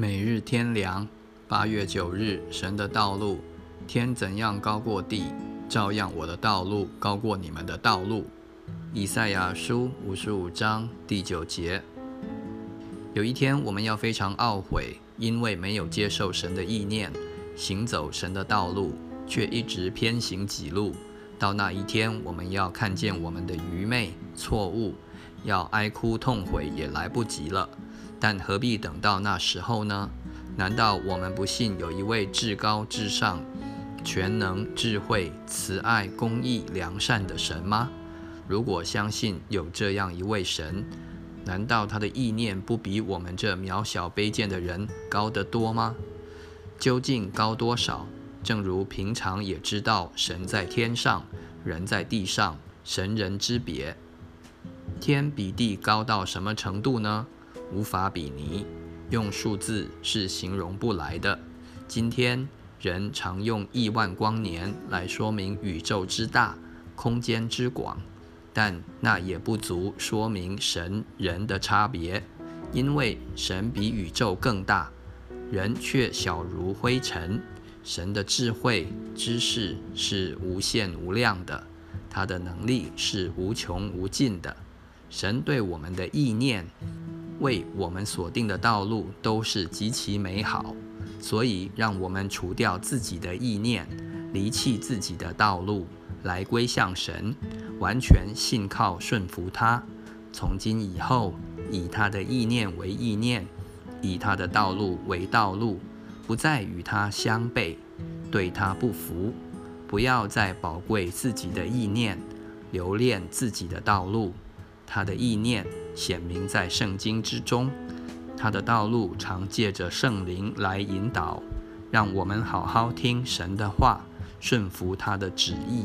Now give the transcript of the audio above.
每日天凉，八月九日，神的道路，天怎样高过地，照样我的道路高过你们的道路。以赛亚书五十五章第九节。有一天，我们要非常懊悔，因为没有接受神的意念，行走神的道路，却一直偏行己路。到那一天，我们要看见我们的愚昧、错误，要哀哭痛悔也来不及了。但何必等到那时候呢？难道我们不信有一位至高至上、全能、智慧、慈爱、公义、良善的神吗？如果相信有这样一位神，难道他的意念不比我们这渺小卑贱的人高得多吗？究竟高多少？正如平常也知道神在天上，人在地上，神人之别。天比地高到什么程度呢？无法比拟，用数字是形容不来的。今天人常用亿万光年来说明宇宙之大、空间之广，但那也不足说明神人的差别，因为神比宇宙更大，人却小如灰尘。神的智慧、知识是无限无量的，他的能力是无穷无尽的。神对我们的意念。为我们所定的道路都是极其美好，所以让我们除掉自己的意念，离弃自己的道路，来归向神，完全信靠顺服他。从今以后，以他的意念为意念，以他的道路为道路，不再与他相悖，对他不服。不要再宝贵自己的意念，留恋自己的道路。他的意念显明在圣经之中，他的道路常借着圣灵来引导，让我们好好听神的话，顺服他的旨意。